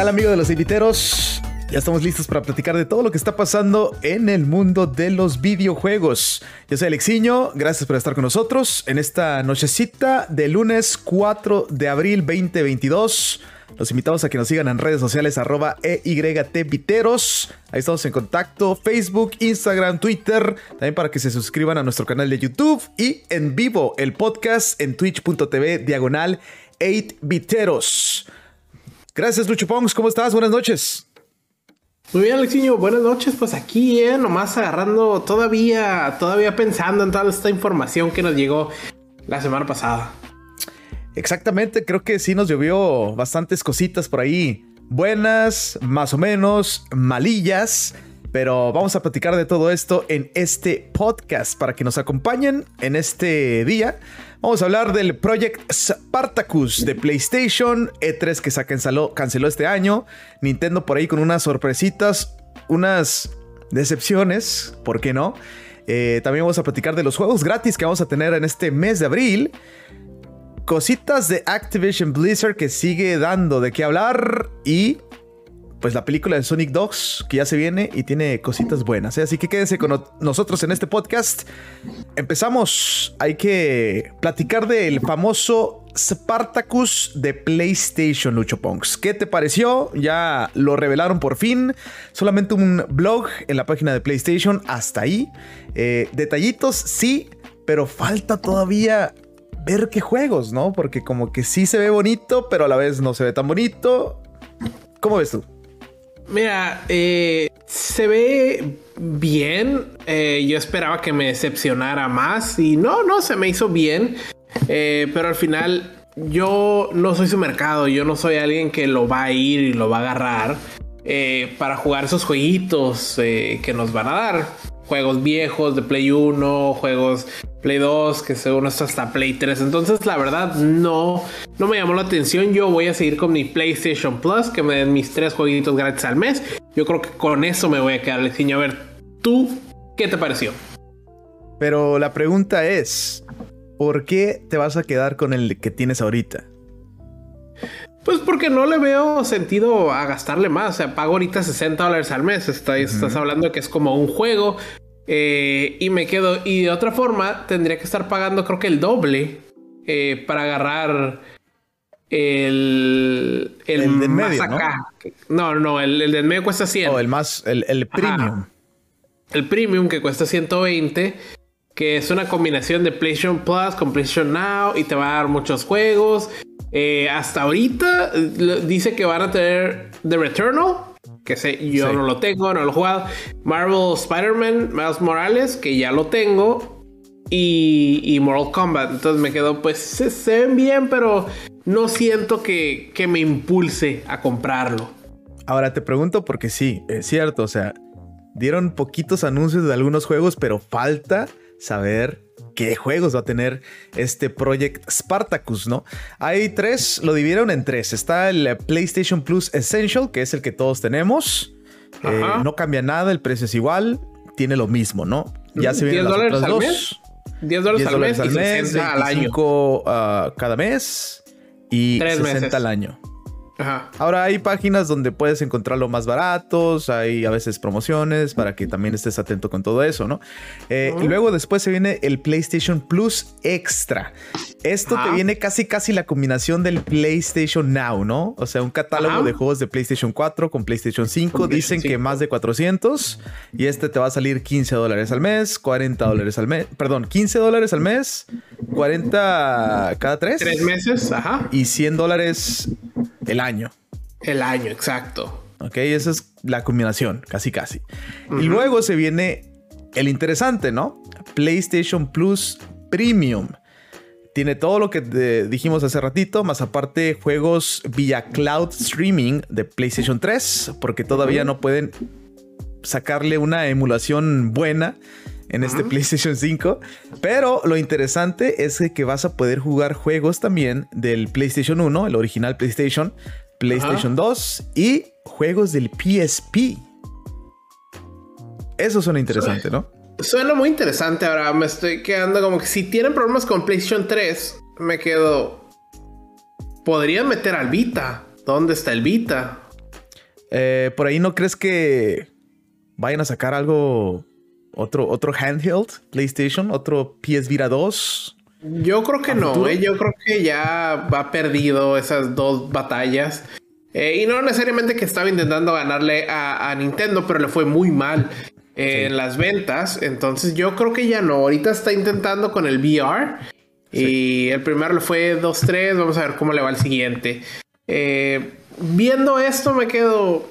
tal amigo de los inviteros? Ya estamos listos para platicar de todo lo que está pasando en el mundo de los videojuegos. Yo soy Alexiño, gracias por estar con nosotros en esta nochecita de lunes 4 de abril 2022. Los invitamos a que nos sigan en redes sociales arroba EYTViteros. Ahí estamos en contacto, Facebook, Instagram, Twitter. También para que se suscriban a nuestro canal de YouTube y en vivo el podcast en twitch.tv diagonal 8viteros. Gracias Lucho Pongs, ¿cómo estás? Buenas noches. Muy bien, Alexiño, buenas noches. Pues aquí, eh, nomás agarrando todavía, todavía pensando en toda esta información que nos llegó la semana pasada. Exactamente, creo que sí nos llovió bastantes cositas por ahí. Buenas, más o menos, malillas. Pero vamos a platicar de todo esto en este podcast para que nos acompañen en este día. Vamos a hablar del Project Spartacus de PlayStation, E3 que se canceló, este año, Nintendo por ahí con unas sorpresitas, unas decepciones, ¿por qué no? Eh, también vamos a platicar de los juegos gratis que vamos a tener en este mes de abril. Cositas de Activision Blizzard que sigue dando de qué hablar y pues la película de Sonic Dogs que ya se viene y tiene cositas buenas. ¿eh? Así que quédense con nosotros en este podcast. Empezamos. Hay que platicar del famoso Spartacus de PlayStation, Lucho Punks. ¿Qué te pareció? Ya lo revelaron por fin. Solamente un blog en la página de PlayStation. Hasta ahí. Eh, detallitos, sí, pero falta todavía ver qué juegos, ¿no? Porque como que sí se ve bonito, pero a la vez no se ve tan bonito. ¿Cómo ves tú? Mira, eh, se ve bien. Eh, yo esperaba que me decepcionara más y no, no, se me hizo bien. Eh, pero al final yo no soy su mercado, yo no soy alguien que lo va a ir y lo va a agarrar para jugar esos jueguitos que nos van a dar. Juegos viejos de Play 1, juegos Play 2, que según esto hasta Play 3. Entonces, la verdad, no, no me llamó la atención. Yo voy a seguir con mi PlayStation Plus, que me den mis tres jueguitos gratis al mes. Yo creo que con eso me voy a quedar, Alexiño. A ver, ¿tú qué te pareció? Pero la pregunta es, ¿por qué te vas a quedar con el que tienes ahorita? Pues porque no le veo sentido a gastarle más. O sea, pago ahorita 60 dólares al mes. Estás, estás hablando de que es como un juego. Eh, y me quedo. Y de otra forma, tendría que estar pagando, creo que el doble eh, para agarrar el. El, de medio, acá. ¿no? No, el, el de medio cuesta 100. O el más. El, el premium. El premium que cuesta 120. Que es una combinación de PlayStation Plus con PlayStation Now. Y te va a dar muchos juegos. Eh, hasta ahorita dice que van a tener The Returnal que sé, yo no lo tengo, no lo he jugado. Marvel Spider-Man, Miles Morales, que ya lo tengo. Y, y Mortal Kombat. Entonces me quedo, pues se, ven bien, pero no siento que, que me impulse a comprarlo. Ahora te pregunto porque sí, es cierto, o sea, dieron poquitos anuncios de algunos juegos, pero falta saber qué juegos va a tener este Project Spartacus, ¿no? Hay tres, lo dividieron en tres. Está el PlayStation Plus Essential, que es el que todos tenemos. Eh, no cambia nada, el precio es igual, tiene lo mismo, ¿no? Ya se vienen las otras dos. Mes? 10 dólares, al mes, al mes, al año. Uh, cada mes y 60 al año. Ahora hay páginas donde puedes encontrarlo más baratos, hay a veces promociones para que también estés atento con todo eso, ¿no? Eh, y luego después se viene el PlayStation Plus Extra. Esto te viene casi casi la combinación del PlayStation Now, ¿no? O sea, un catálogo de juegos de PlayStation 4 con PlayStation 5. Dicen que más de 400 y este te va a salir 15 dólares al mes, 40 dólares al mes, perdón, 15 dólares al mes, 40 cada tres. Tres meses, ajá. Y 100 dólares el año. El año, exacto. Ok, esa es la combinación, casi casi. Y luego se viene el interesante, ¿no? PlayStation Plus Premium. Tiene todo lo que dijimos hace ratito, más aparte juegos vía cloud streaming de PlayStation 3, porque todavía no pueden sacarle una emulación buena en este PlayStation 5. Pero lo interesante es que vas a poder jugar juegos también del PlayStation 1, el original PlayStation, PlayStation 2 y juegos del PSP. Eso suena interesante, ¿no? Suena muy interesante. Ahora me estoy quedando como que si tienen problemas con PlayStation 3, me quedo. Podrían meter al Vita. ¿Dónde está el Vita? Eh, ¿Por ahí no crees que vayan a sacar algo, otro, otro handheld PlayStation, otro PS Vita 2? Yo creo que no, eh. yo creo que ya ha perdido esas dos batallas. Eh, y no necesariamente que estaba intentando ganarle a, Nintendo, pero le fue muy mal en las ventas. Entonces yo creo que ya no. Ahorita está intentando con el VR. Y el primero le fue 2-3. Vamos a ver cómo le va el siguiente. Eh, viendo esto me quedo.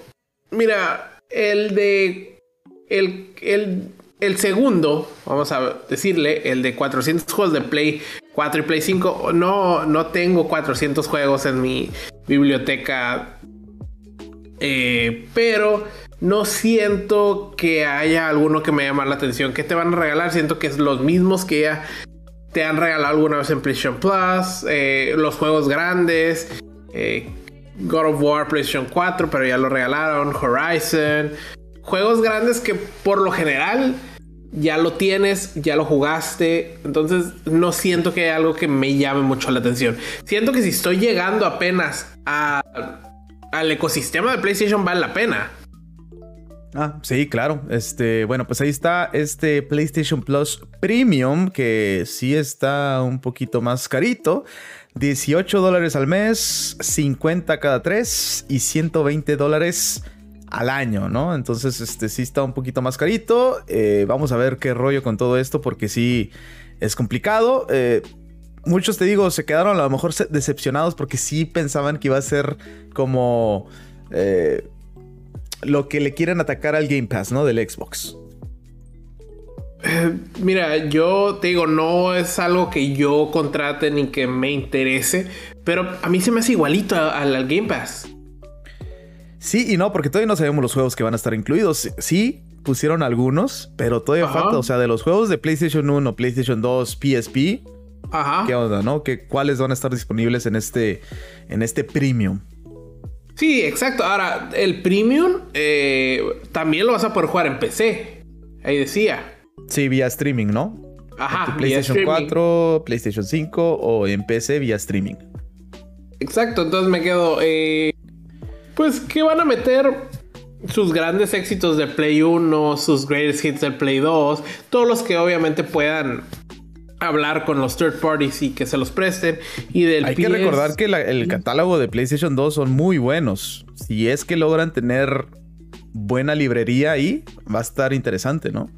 Mira, el de. El, el, el, segundo, vamos a decirle, el de 400 juegos de Play 4 y Play 5. No, no tengo 400 juegos en mi biblioteca. Eh, pero no siento que haya alguno que me llame la atención. ¿Qué te van a regalar? Siento que es los mismos que ya te han regalado alguna vez en PlayStation Plus. Eh, los juegos grandes. Eh, God of War, PlayStation 4, pero ya lo regalaron. Horizon. Juegos grandes que por lo general ya lo tienes, ya lo jugaste. Entonces no siento que algo que me llame mucho la atención. Siento que si estoy llegando apenas al ecosistema de PlayStation vale la pena. Ah, sí, claro. Este, bueno, pues ahí está este PlayStation Plus Premium, que sí está un poquito más carito. 18 dólares al mes, 50 cada tres y 120 dólares al año, ¿no? Entonces, este sí está un poquito más carito. Eh, vamos a ver qué rollo con todo esto, porque sí es complicado. Eh, muchos, te digo, se quedaron a lo mejor decepcionados porque sí pensaban que iba a ser como eh, lo que le quieren atacar al Game Pass, ¿no? Del Xbox. Mira, yo te digo, no es algo que yo contrate ni que me interese, pero a mí se me hace igualito al, Game Pass. Sí y no, porque todavía no sabemos los juegos que van a estar incluidos. Sí, pusieron algunos, pero todavía falta. O sea, de los juegos de PlayStation 1, PlayStation 2, PSP. Ajá. ¿Qué onda, no? ¿Qué, ¿Cuáles van a estar disponibles en este, en este premium? Sí, exacto. Ahora, el premium eh, también lo vas a poder jugar en PC. Ahí decía. Sí, vía streaming, ¿no? Ajá. PlayStation 4, PlayStation 5 o en PC vía streaming. Exacto, entonces me quedo. Eh, pues que van a meter sus grandes éxitos de Play 1, sus greatest hits del Play 2, todos los que obviamente puedan hablar con los third parties y que se los presten. Y del Hay que recordar que el catálogo de PlayStation 2 son muy buenos. Si es que logran tener buena librería ahí, va a estar interesante, ¿no?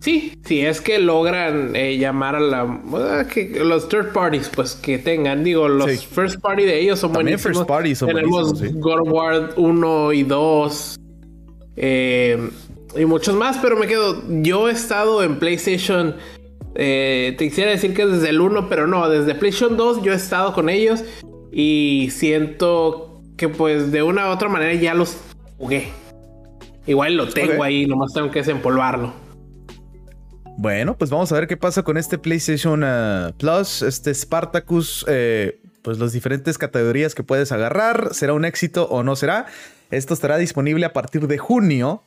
Sí, si es que logran eh, llamar a la ah, que los third parties, pues que tengan, digo, los first party de ellos son También buenísimos. First party son Tenemos God of War 1 y 2 eh, y muchos más, pero me quedo. Yo he estado en PlayStation. Eh, te quisiera decir que desde el 1, pero no, desde PlayStation 2 yo he estado con ellos y siento que, pues, de una u otra manera ya los jugué. Igual lo tengo ahí, nomás tengo que desempolvarlo. Bueno, pues vamos a ver qué pasa con este PlayStation uh, Plus, este Spartacus, eh, pues las diferentes categorías que puedes agarrar, será un éxito o no será. Esto estará disponible a partir de junio.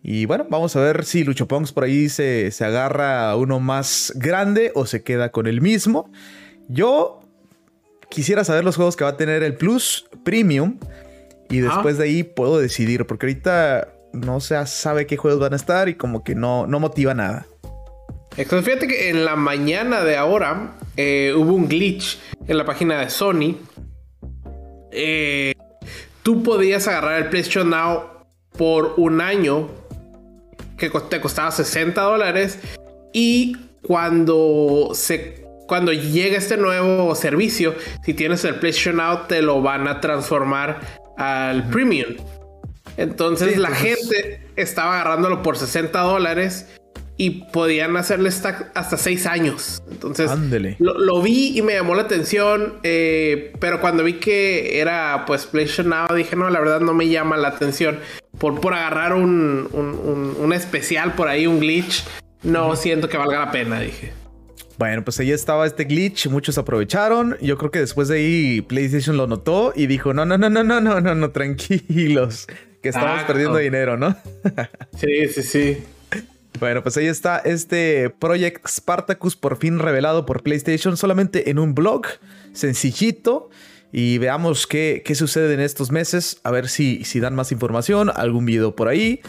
Y bueno, vamos a ver si Lucho Pongs por ahí se, se agarra uno más grande o se queda con el mismo. Yo quisiera saber los juegos que va a tener el Plus Premium. Y después de ahí puedo decidir, porque ahorita no se sabe qué juegos van a estar y como que no, no motiva nada. Fíjate que en la mañana de ahora eh, hubo un glitch en la página de Sony. Eh, tú podías agarrar el PlayStation Now por un año que te costaba 60 dólares y cuando se cuando llega este nuevo servicio, si tienes el PlayStation Now te lo van a transformar al Premium. Entonces la gente estaba agarrándolo por 60 dólares y podían hacerle hasta seis años. Entonces lo, vi y me llamó la atención, eh, pero cuando vi que era pues PlayStation Now dije no, la verdad no me llama la atención por, por agarrar un, un, especial por ahí, un glitch. No siento que valga la pena, dije. Bueno, pues ahí estaba este glitch, muchos aprovecharon. Yo creo que después de ahí PlayStation lo notó y dijo, no, no, no, no, no, no, no, no, tranquilos, que estamos perdiendo dinero, ¿no? sí, sí, sí. Bueno, pues ahí está este Project Spartacus por fin revelado por PlayStation solamente en un blog sencillito. y veamos qué, qué sucede en estos meses, a ver si, si dan más información, algún video por ahí.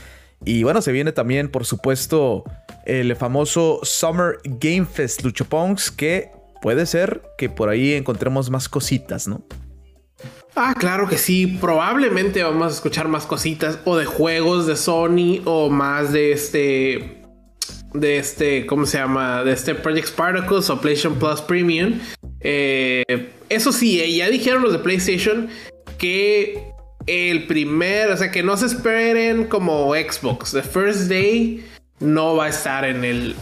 Y bueno, se viene también, por supuesto, el famoso Summer Game Fest Luchopongs, que puede ser que por ahí encontremos más cositas, ¿no? Ah, claro que sí. Probablemente vamos a escuchar más cositas o de juegos de Sony o más de este. De este, ¿cómo se llama? De este Project Spartacus o PlayStation Plus Premium. Eh, eso sí, eh, ya dijeron los de PlayStation que el primer, o sea, que no se esperen como Xbox. The First Day no va a estar en el,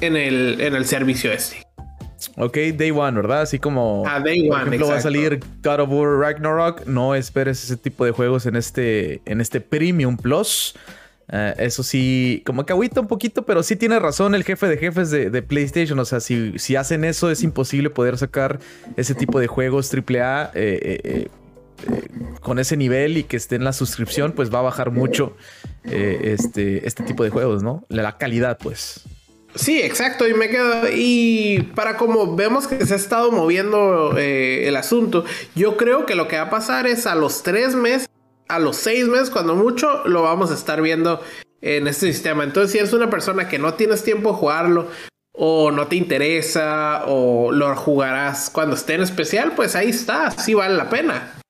en el, en el servicio este. Ok, Day One, ¿verdad? Así como. Ah, Day One. Por ejemplo, va a salir God of War Ragnarok. No esperes ese tipo de juegos en este, en este Premium Plus. Eh, eso sí, como que agüita un poquito, pero sí tiene razón el jefe de jefes de, PlayStation. O sea, si, si, hacen eso, es imposible poder sacar ese tipo de juegos AAA eh, eh, con ese nivel y que esté en la suscripción, pues va a bajar mucho este, este tipo de juegos, ¿no? La calidad, pues. Sí, exacto, y me quedo. Y para como vemos que se ha estado moviendo el asunto, yo creo que lo que va a pasar es a los tres meses, a los seis meses, cuando mucho, lo vamos a estar viendo en este sistema. Entonces, si eres una persona que no tienes tiempo de jugarlo, o no te interesa, o lo jugarás cuando esté en especial, pues ahí está, sí vale la pena.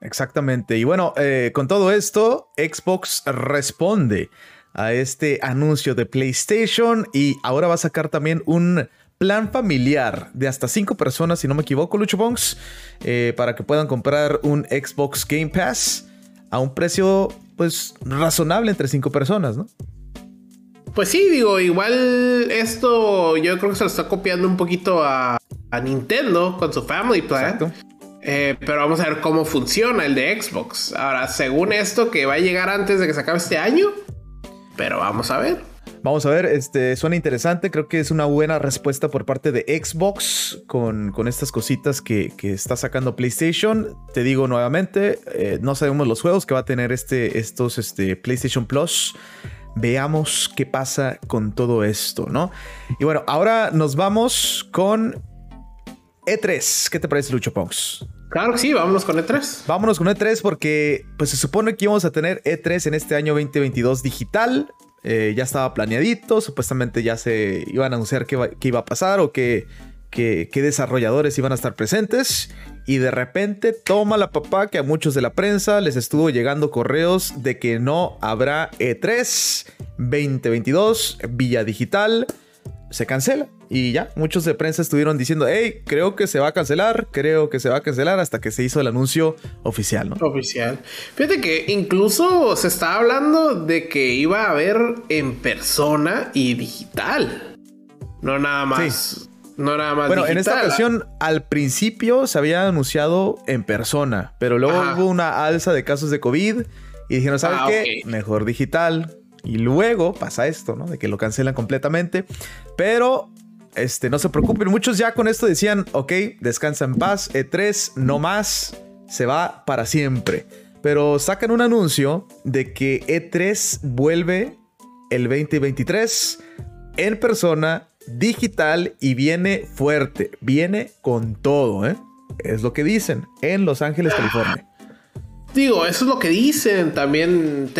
Exactamente. Y bueno, eh, con todo esto, Xbox responde a este anuncio de PlayStation y ahora va a sacar también un plan familiar de hasta 5 personas, si no me equivoco, Lucho Bongs, eh, para que puedan comprar un Xbox Game Pass a un precio pues razonable entre 5 personas, ¿no? Pues sí, digo, igual esto yo creo que se lo está copiando un poquito a, Nintendo con su Family Plan. Eh, pero vamos a ver cómo funciona el de Xbox. Ahora, según esto, que va a llegar antes de que se acabe este año, pero vamos a ver. Vamos a ver, este suena interesante. Creo que es una buena respuesta por parte de Xbox con, con estas cositas que, está sacando PlayStation. Te digo nuevamente, eh, no sabemos los juegos que va a tener este, estos este, PlayStation Plus. Veamos qué pasa con todo esto, ¿no? Y bueno, ahora nos vamos con E3. ¿Qué te parece, Lucho Ponks? Claro que sí, vámonos con E3. Vámonos con E3 porque pues se supone que íbamos a tener E3 en este año 2022 digital. Eh, ya estaba planeadito, supuestamente ya se iban a anunciar qué, iba a pasar o qué, qué, desarrolladores iban a estar presentes. Y de repente toma la papá que a muchos de la prensa les estuvo llegando correos de que no habrá E3 2022 vía digital se cancela. Y ya, muchos de prensa estuvieron diciendo, hey, creo que se va a cancelar, creo que se va a cancelar hasta que se hizo el anuncio oficial, ¿no? Oficial. Fíjate que incluso se está hablando de que iba a haber en persona y digital. No nada más. No nada más. Bueno, en esta ocasión, al principio se había anunciado en persona, pero luego hubo una alza de casos de COVID y dijeron, ¿sabes ah, qué? Mejor digital. Y luego pasa esto, ¿no? De que lo cancelan completamente. Pero este, no se preocupen, muchos ya con esto decían, ok, descansa en paz, E3 no más, se va para siempre. Pero sacan un anuncio de que E3 vuelve el 2023 en persona, digital y viene fuerte, viene con todo, ¿eh? Es lo que dicen en Los Ángeles, California. Digo, eso es lo que dicen. También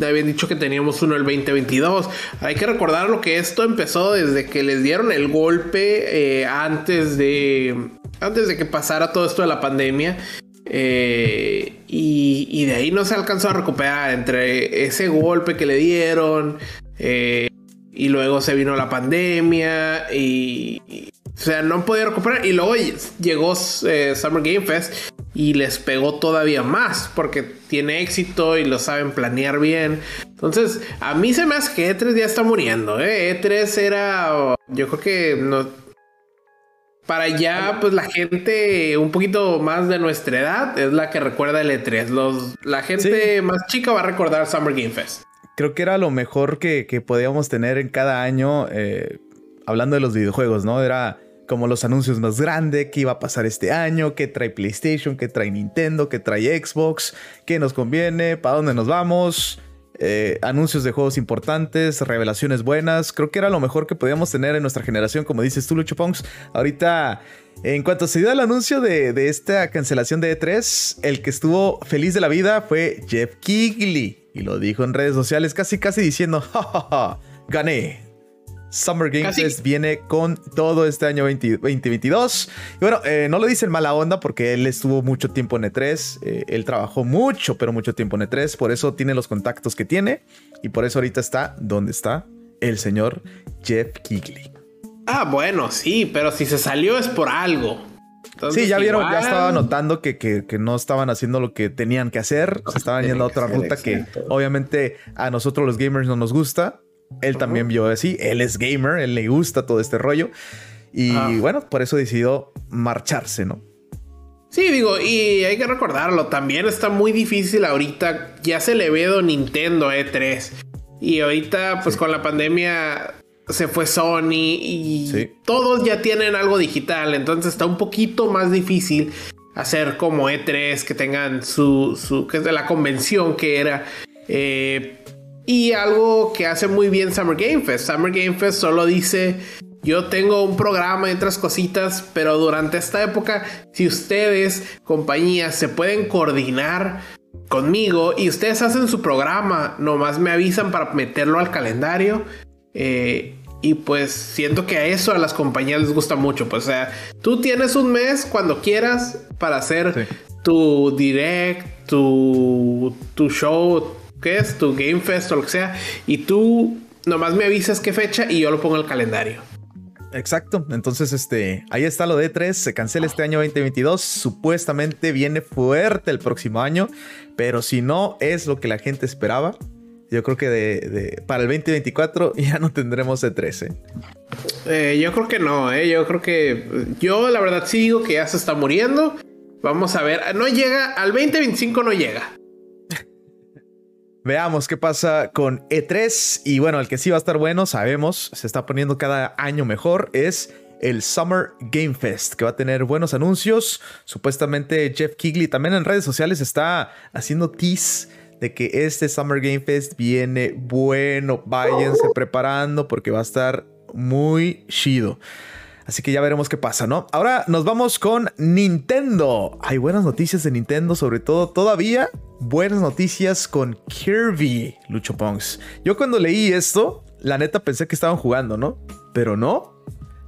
habían dicho que teníamos uno el 2022. Hay que recordar lo que esto empezó desde que les dieron el golpe eh, antes de antes de que pasara todo esto de la pandemia. Eh, y, de ahí no se alcanzó a recuperar entre ese golpe que le dieron eh, y luego se vino la pandemia y, o sea, no podía recuperar. Y luego llegó Summer Game Fest y les pegó todavía más porque tiene éxito y lo saben planear bien. Entonces, a mí se me hace que E3 ya está muriendo. ¿eh? E3 era, yo creo que no. Para allá, pues la gente un poquito más de nuestra edad es la que recuerda el E3. Los, la gente más chica va a recordar Summer Game Fest. Creo que era lo mejor que, podíamos tener en cada año, eh, hablando de los videojuegos, ¿no? Era como los anuncios más grandes, qué iba a pasar este año, qué trae PlayStation, qué trae Nintendo, qué trae Xbox, qué nos conviene, para dónde nos vamos. eh, anuncios de juegos importantes, revelaciones buenas. Creo que era lo mejor que podíamos tener en nuestra generación, como dices tú, Lucho Ponks. Ahorita, en cuanto se dio el anuncio de, de esta cancelación de E3, el que estuvo feliz de la vida fue Jeff Kigley. Y lo dijo en redes sociales, casi, casi diciendo, ¡Ja, ja, ja, gané. Summer Game Fest viene con todo este año 2022. Y bueno, eh, no lo dice en mala onda porque él estuvo mucho tiempo en E3. Eh, él trabajó mucho, pero mucho tiempo en E3. Por eso tiene los contactos que tiene. Y por eso ahorita está donde está el señor Jeff Kigley. Ah, bueno, sí, pero si se salió es por algo. sí, ya vieron, ya estaba notando que, que, no estaban haciendo lo que tenían que hacer. Se estaban yendo a otra ruta que obviamente a nosotros los gamers no nos gusta. Él también vio así, él es gamer, él le gusta todo este rollo. Y ah. bueno, por eso decidió marcharse, ¿no? Sí, digo, y hay que recordarlo, también está muy difícil ahorita, ya se le ve Nintendo E3. Y ahorita, pues con la pandemia se fue Sony y todos ya tienen algo digital, entonces está un poquito más difícil hacer como E3, que tengan su, su que es de la convención que era. Eh, y algo que hace muy bien Summer Game Fest. Summer Game Fest solo dice, yo tengo un programa y otras cositas, pero durante esta época, si ustedes, compañías, se pueden coordinar conmigo y ustedes hacen su programa, nomás me avisan para meterlo al calendario. Eh, y pues siento que a eso a las compañías les gusta mucho. Pues o sea, tú tienes un mes cuando quieras para hacer tu direct, tu, tu show, ¿Qué es tu Game Fest o lo que sea, y tú nomás me avisas qué fecha y yo lo pongo en el calendario. Exacto, entonces este, ahí está lo de E3, se cancela este año 2022, supuestamente viene fuerte el próximo año, pero si no es lo que la gente esperaba, yo creo que de, para el 2024 ya no tendremos E3. ¿eh? ¿eh? yo creo que no, ¿eh? yo creo que yo la verdad sí digo que ya se está muriendo. Vamos a ver, no llega, al 2025 no llega. Veamos qué pasa con E3. Y bueno, el que sí va a estar bueno, sabemos, se está poniendo cada año mejor, es el Summer Game Fest, que va a tener buenos anuncios. Supuestamente Jeff Kigley también en redes sociales está haciendo tease de que este Summer Game Fest viene bueno. Váyanse preparando porque va a estar muy chido. Así que ya veremos qué pasa, ¿no? Ahora nos vamos con Nintendo. Hay buenas noticias de Nintendo, sobre todo todavía buenas noticias con Kirby, Lucho Pongs. Yo cuando leí esto, la neta pensé que estaban jugando, ¿no? Pero no.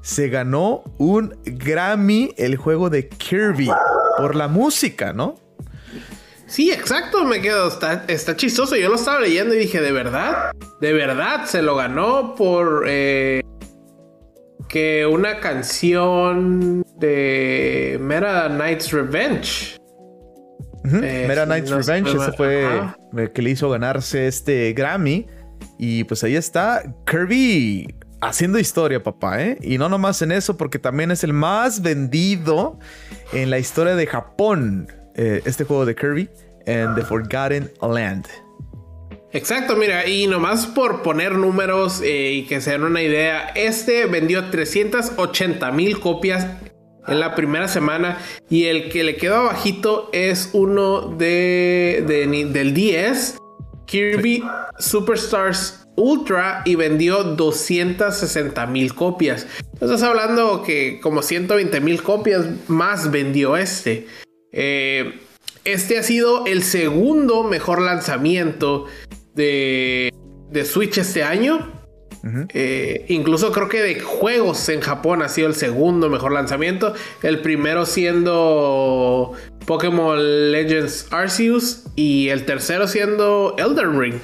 Se ganó un Grammy el juego de Kirby por la música, ¿no? Sí, exacto, me quedo, está, está chistoso. Yo lo estaba leyendo y dije, ¿de verdad? ¿De verdad? Se lo ganó por eh, que una canción de Meta Knight's Revenge. Mera Knight's Revenge, ese fue el que le hizo ganarse este Grammy. Y pues ahí está Kirby haciendo historia, papá, ¿eh? Y no nomás en eso, porque también es el más vendido en la historia de Japón, eh, este juego de Kirby, en The Forgotten Land. Exacto, mira, y nomás por poner números eh, y que se den una idea, este vendió 380 mil copias en la primera semana. Y el que le quedó abajito es uno de, del 10, Kirby Superstars Ultra, y vendió 260 mil copias. Estás hablando que como 120 mil copias más vendió este. Eh, este ha sido el segundo mejor lanzamiento de, de Switch este año. Eh, incluso creo que de juegos en Japón ha sido el segundo mejor lanzamiento. El primero siendo Pokémon Legends Arceus y el tercero siendo Elden Ring.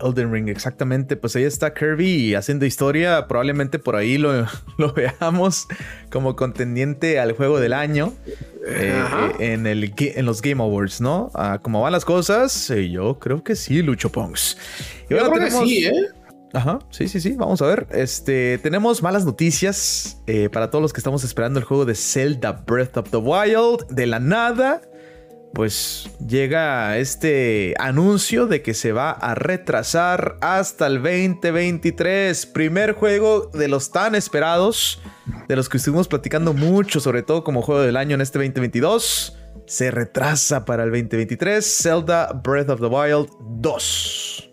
Elden Ring, exactamente. Pues ahí está Kirby haciendo historia. Probablemente por ahí lo, veamos como contendiente al juego del año eh, en, el, en los Game Awards, ¿no? Ah, como van las cosas, eh, yo creo que sí, Lucho Pongs. Y yo creo que sí, ¿eh? Ajá, sí, sí, sí, vamos a ver. Este, tenemos malas noticias eh, para todos los que estamos esperando el juego de Zelda Breath of the Wild. De la nada, pues llega este anuncio de que se va a retrasar hasta el 2023. Primer juego de los tan esperados, de los que estuvimos platicando mucho, sobre todo como juego del año en este 2022. Se retrasa para el 2023 Zelda Breath of the Wild 2.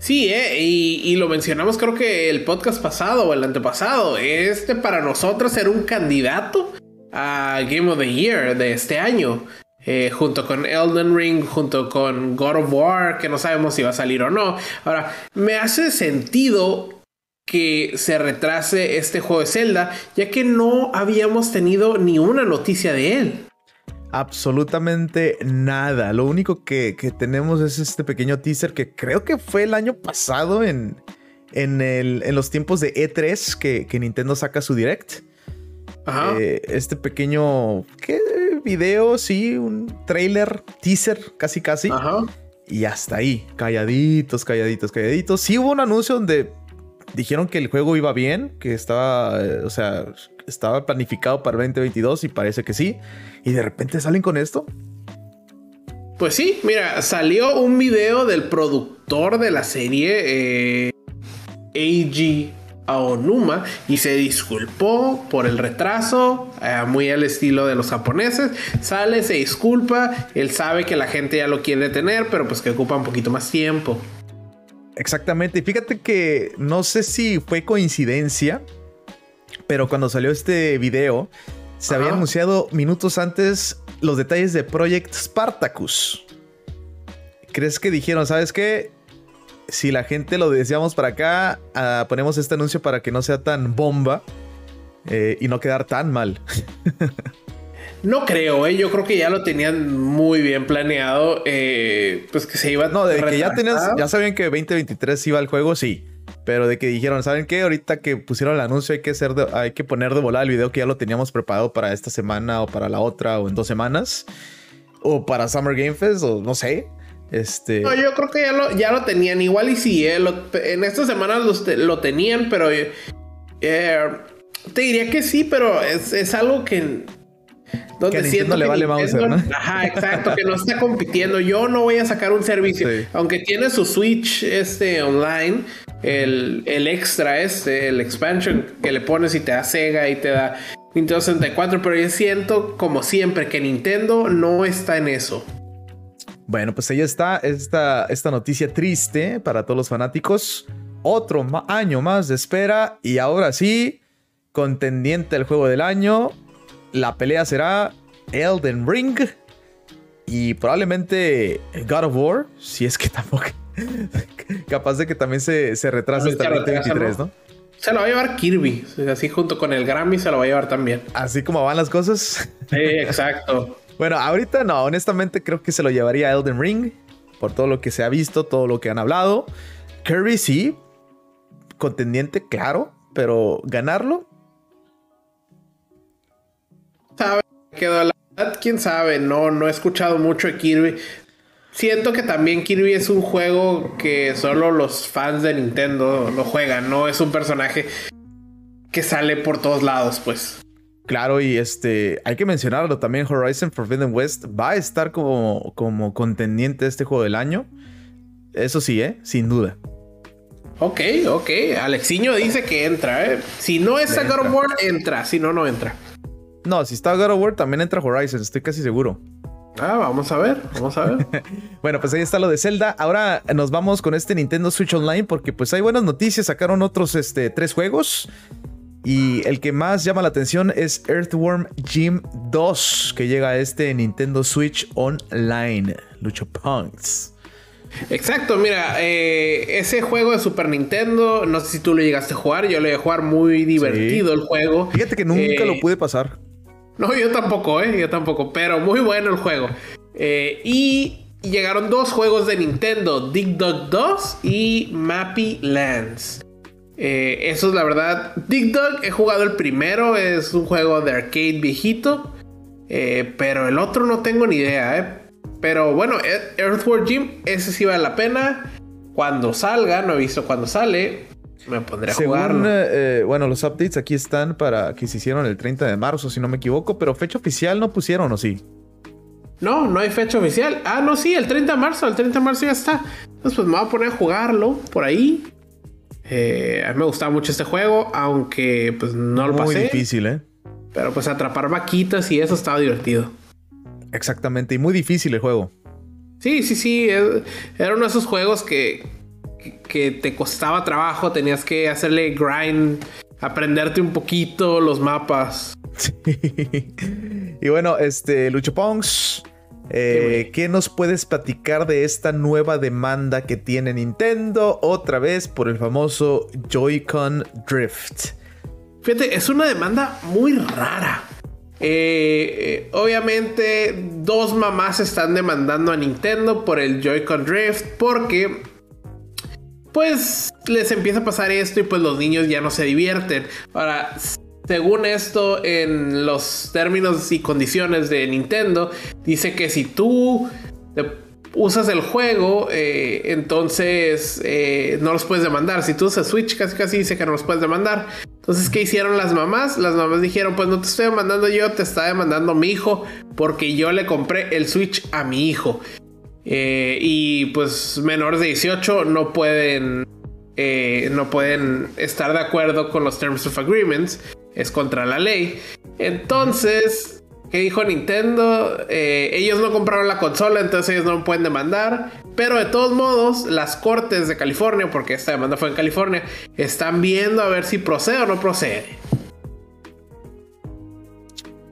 Sí, eh, y, lo mencionamos creo que el podcast pasado o el antepasado. Este para nosotros era un candidato a Game of the Year de este año. Eh, junto con Elden Ring, junto con God of War, que no sabemos si va a salir o no. Ahora, me hace sentido que se retrase este juego de Zelda, ya que no habíamos tenido ni una noticia de él. Absolutamente nada. Lo único que, tenemos es este pequeño teaser que creo que fue el año pasado en, en, el, en los tiempos de E3 que, Nintendo saca su direct. Ajá. Eh, este pequeño ¿qué? Video, sí, un trailer, teaser, casi casi. Ajá. Y hasta ahí, calladitos, calladitos, calladitos. Sí hubo un anuncio donde dijeron que el juego iba bien, que estaba, eh, o sea, estaba planificado para 2022 y parece que sí. Y de repente salen con esto. Pues sí, mira, salió un video del productor de la serie, eh, Eiji Aonuma, y se disculpó por el retraso, eh, muy al estilo de los japoneses. Sale, se disculpa, él sabe que la gente ya lo quiere tener, pero pues que ocupa un poquito más tiempo. Exactamente, fíjate que no sé si fue coincidencia, pero cuando salió este video, se había anunciado minutos antes los detalles de Project Spartacus. ¿Crees que dijeron, sabes qué? Si la gente lo deseamos para acá, ah, ponemos este anuncio para que no sea tan bomba eh, y no quedar tan mal. No creo, ¿eh? yo creo que ya lo tenían muy bien planeado. Eh, pues que se iba No, de que ya tenías, ya sabían que 2023 iba al juego, sí. Pero de que dijeron, ¿saben qué? Ahorita que pusieron el anuncio hay que, hacer hay que poner de volar el video que ya lo teníamos preparado para esta semana o para la otra o en dos semanas. O para Summer Game Fest o no sé. Este... No, yo creo que ya lo, ya lo tenían. Igual y sí, eh, en estas semanas lo tenían, pero... Eh, te diría que sí, pero es, es algo que donde que siento le vale ¿no? Ajá, exacto, que no está compitiendo. Yo no voy a sacar un servicio, aunque tiene su Switch este online, el, el, extra este, el expansion que le pones y te da Sega y te da Nintendo 64, pero yo siento como siempre que Nintendo no está en eso. Bueno, pues ahí está esta, esta noticia triste para todos los fanáticos. Otro año más de espera y ahora sí, contendiente al juego del año, la pelea será Elden Ring y probablemente God of War, si es que tampoco. capaz de que también se, se retrase hasta el 2023, ¿no? Se lo va a llevar Kirby, así junto con el Grammy se lo va a llevar también. Así como van las cosas. Sí, exacto. Bueno, ahorita no, honestamente creo que se lo llevaría Elden Ring por todo lo que se ha visto, todo lo que han hablado. Kirby sí, contendiente, claro, pero ganarlo sabe, quedó la verdad, quién sabe, no, no he escuchado mucho de Kirby. Siento que también Kirby es un juego que solo los fans de Nintendo lo juegan, no es un personaje que sale por todos lados, pues. Claro, y este, hay que mencionarlo también, Horizon Forbidden West va a estar como, como contendiente de este juego del año. Eso sí, ¿eh? Sin duda. Ok, ok. Alexiño dice que entra, ¿eh? Si no es God of War, entra. Si no, no entra. No, si está God of War, también entra Horizon, estoy casi seguro. Ah, vamos a ver, vamos a ver. bueno, pues ahí está lo de Zelda. Ahora nos vamos con este Nintendo Switch Online porque pues hay buenas noticias. Sacaron otros este, tres juegos. Y el que más llama la atención es Earthworm Jim 2, que llega a este Nintendo Switch Online. Lucho Punks. Exacto, mira, eh, ese juego de Super Nintendo, no sé si tú lo llegaste a jugar, yo lo iba a jugar muy divertido el juego. Fíjate que nunca lo eh, pude pasar. No, yo tampoco, ¿eh? Yo tampoco, pero muy bueno el juego. Eh, y llegaron dos juegos de Nintendo, Dig Dug 2 y Mappy Lands. Eh, eso es la verdad. Dig Dug he jugado el primero, es un juego de arcade viejito. Eh, pero el otro no tengo ni idea, ¿eh? Pero bueno, e-, Earthworm Jim, ese sí vale la pena. Cuando salga, no he visto cuando sale. Me pondré a jugar. Eh, bueno, los updates aquí están para que se hicieron el 30 de marzo, si no me equivoco, pero fecha oficial no pusieron, ¿o sí? No, no hay fecha oficial. Ah, no, sí, el 30 de marzo, el 30 de marzo ya está. Entonces, pues me voy a poner a jugarlo por ahí. Eh, a mí me gustaba mucho este juego, aunque pues no lo pasé. Muy difícil, ¿eh? Pero pues atrapar vaquitas y eso estaba divertido. Exactamente, y muy difícil el juego. Sí, sí, sí. Era uno de esos juegos que, que, te costaba trabajo, tenías que hacerle grind, aprenderte un poquito los mapas. Y bueno, este, Lucho Pongs, eh, ¿qué nos puedes platicar de esta nueva demanda que tiene Nintendo otra vez por el famoso Joy-Con Drift? Fíjate, es una demanda muy rara. Eh, obviamente, dos mamás están demandando a Nintendo por el Joy-Con Drift porque pues les empieza a pasar esto y pues los niños ya no se divierten. Ahora, según esto, en los términos y condiciones de Nintendo, dice que si tú usas el juego, eh, entonces eh, no los puedes demandar. Si tú usas Switch, casi casi dice que no los puedes demandar. Entonces, ¿qué hicieron las mamás? Las mamás dijeron, pues no te estoy demandando yo, te está demandando mi hijo, porque yo le compré el Switch a mi hijo. Eh, y pues menores de 18 no pueden, no pueden estar de acuerdo con los Terms of Agreements es contra la ley. Entonces, ¿qué dijo Nintendo? Eh, ellos no compraron la consola, entonces ellos no pueden demandar. Pero de todos modos, las cortes de California, porque esta demanda fue en California, están viendo a ver si procede o no procede.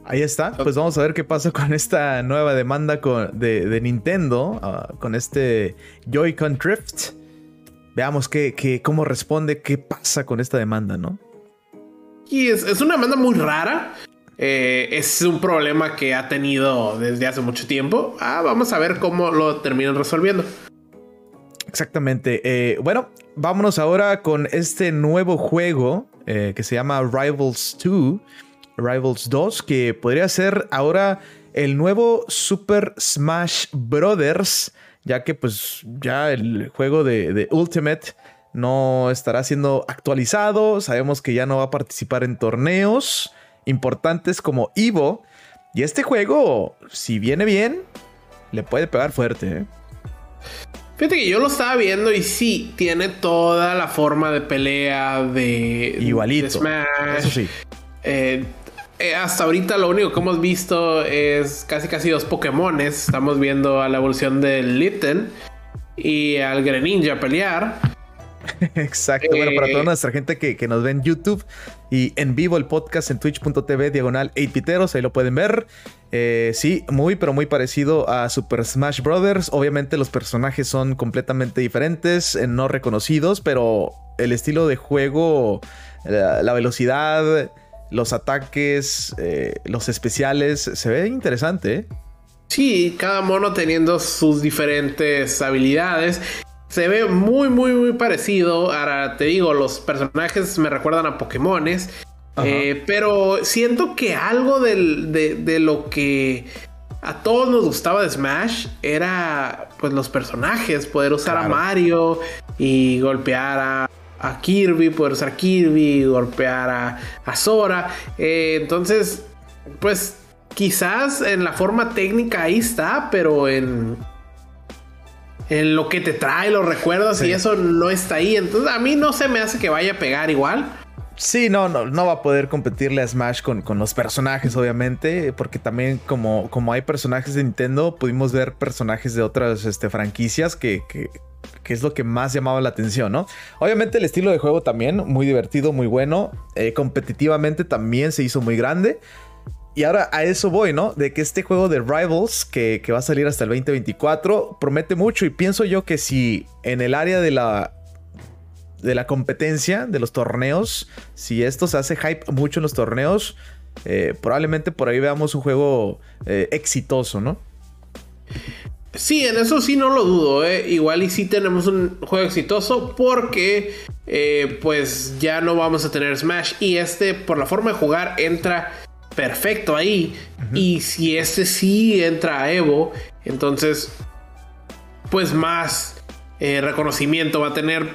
Ahí está, pues vamos a ver qué pasa con esta nueva demanda de, Nintendo, ah, con este Joy-Con Drift. Veamos qué, cómo responde, qué pasa con esta demanda, ¿no? Y es, una demanda muy rara. Eh, es un problema que ha tenido desde hace mucho tiempo. Ah, vamos a ver cómo lo terminan resolviendo. Exactamente. Eh, bueno, vámonos ahora con este nuevo juego eh, que se llama Rivals 2. Rivals 2, que podría ser ahora el nuevo Super Smash Brothers, ya que pues ya el juego de, de Ultimate no estará siendo actualizado. Sabemos que ya no va a participar en torneos importantes como Evo. Y este juego, si viene bien, le puede pegar fuerte. ¿eh? Fíjate que yo lo estaba viendo y sí, tiene toda la forma de pelea de, Igualito. Smash. Eso sí. Eh, eh, hasta ahorita lo único que hemos visto es casi casi dos Pokémones. Estamos viendo a la evolución del Litten y al Greninja pelear. Exacto. bueno, para toda eh, nuestra gente que, nos ve en YouTube y en vivo el podcast en twitch.tv diagonal 8piteros, ahí lo pueden ver. Eh, sí, muy, pero muy parecido a Super Smash Brothers. Obviamente los personajes son completamente diferentes, eh, no reconocidos, pero el estilo de juego, la, velocidad, los ataques, los especiales, se ve interesante. Sí, cada mono teniendo sus diferentes habilidades. Se ve muy, muy, muy parecido. Ahora te digo, los personajes me recuerdan a Pokémones. Eh, pero siento que algo de, lo que a todos nos gustaba de Smash era pues los personajes, poder usar a Mario y golpear a, Kirby, poder usar Kirby, golpear a, a Sora. Eh, entonces, pues quizás en la forma técnica ahí está, pero en en lo que te trae, los recuerdos y eso no está ahí. Entonces a mí no se me hace que vaya a pegar igual. Sí, no, no, no va a poder competirle a Smash con, con los personajes, obviamente, porque también como, como hay personajes de Nintendo, pudimos ver personajes de otras este, franquicias que, que, es lo que más llamaba la atención, ¿no? Obviamente el estilo de juego también, muy divertido, muy bueno, eh, competitivamente también se hizo muy grande. Y ahora a eso voy, ¿no? De que este juego de Rivals, que, va a salir hasta el 2024, promete mucho. Y pienso yo que si en el área de la, de la competencia, de los torneos, si esto se hace hype mucho en los torneos, eh, probablemente por ahí veamos un juego eh, exitoso, ¿no? Sí, en eso sí no lo dudo, ¿eh? Igual y sí tenemos un juego exitoso porque eh, pues ya no vamos a tener Smash y este por la forma de jugar entra perfecto ahí. Y si este sí entra a Evo, entonces, pues más eh, reconocimiento va a tener.